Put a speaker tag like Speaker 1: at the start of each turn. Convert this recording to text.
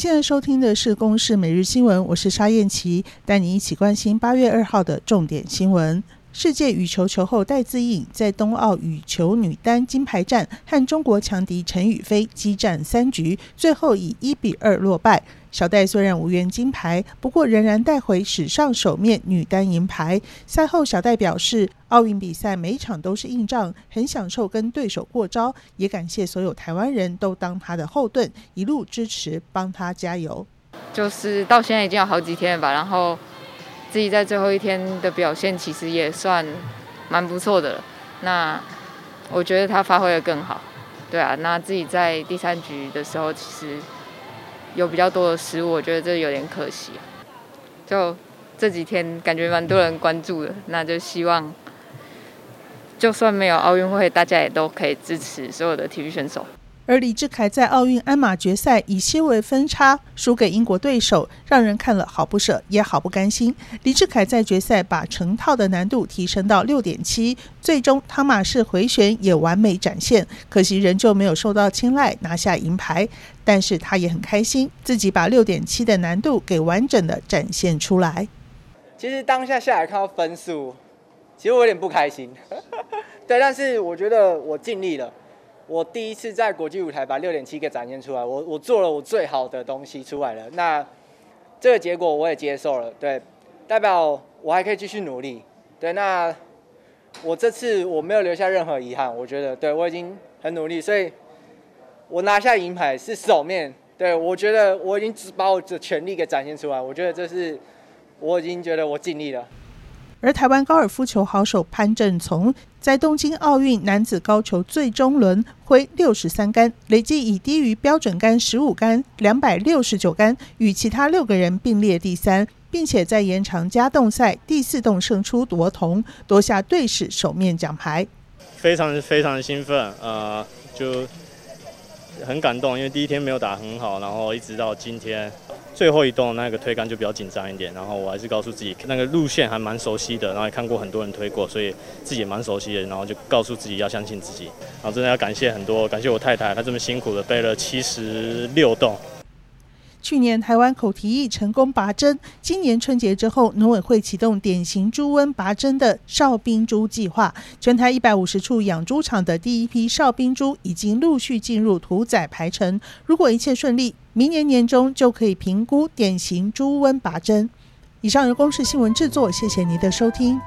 Speaker 1: 现在收听的是《公视每日新闻》，我是沙燕琪，带你一起关心八月二号的重点新闻。世界羽球球后戴资颖在冬奥羽球女单金牌战和中国强敌陈雨菲激战三局，最后以一比二落败。小戴虽然无缘金牌，不过仍然带回史上首面女单银牌。赛后，小戴表示，奥运比赛每场都是硬仗，很享受跟对手过招，也感谢所有台湾人都当他的后盾，一路支持，帮他加油。
Speaker 2: 就是到现在已经有好几天了吧，然后。自己在最后一天的表现其实也算蛮不错的了，那我觉得他发挥得更好，对啊，那自己在第三局的时候其实有比较多的失误，我觉得这有点可惜。就这几天感觉蛮多人关注的，那就希望就算没有奥运会，大家也都可以支持所有的体育选手。
Speaker 1: 而李志凯在奥运鞍马决赛以些微分差输给英国对手，让人看了好不舍，也好不甘心。李志凯在决赛把成套的难度提升到六点七，最终汤马士回旋也完美展现，可惜仍旧没有受到青睐，拿下银牌。但是他也很开心，自己把六点七的难度给完整的展现出来。
Speaker 3: 其实当下下来看到分数，其实我有点不开心。对，但是我觉得我尽力了。我第一次在国际舞台把六点七给展现出来，我我做了我最好的东西出来了。那这个结果我也接受了，对，代表我还可以继续努力。对，那我这次我没有留下任何遗憾，我觉得对我已经很努力，所以我拿下银牌是首面。对，我觉得我已经只把我的全力给展现出来，我觉得这是我已经觉得我尽力了。
Speaker 1: 而台湾高尔夫球好手潘振从在东京奥运男子高球最终轮挥六十三杆，累计以低于标准杆十五杆两百六十九杆，与其他六个人并列第三，并且在延长加动赛第四洞胜出夺铜，夺下队史首面奖牌。
Speaker 4: 非常非常兴奋，呃，就很感动，因为第一天没有打很好，然后一直到今天。最后一栋那个推杆就比较紧张一点，然后我还是告诉自己那个路线还蛮熟悉的，然后也看过很多人推过，所以自己也蛮熟悉的，然后就告诉自己要相信自己，然后真的要感谢很多，感谢我太太，她这么辛苦的背了七十六栋。
Speaker 1: 去年台湾口蹄疫成功拔针，今年春节之后，农委会启动典型猪瘟拔针的哨兵猪计划，全台一百五十处养猪场的第一批哨兵猪已经陆续进入屠宰排程。如果一切顺利，明年年中就可以评估典型猪瘟拔针。以上由公视新闻制作，谢谢您的收听。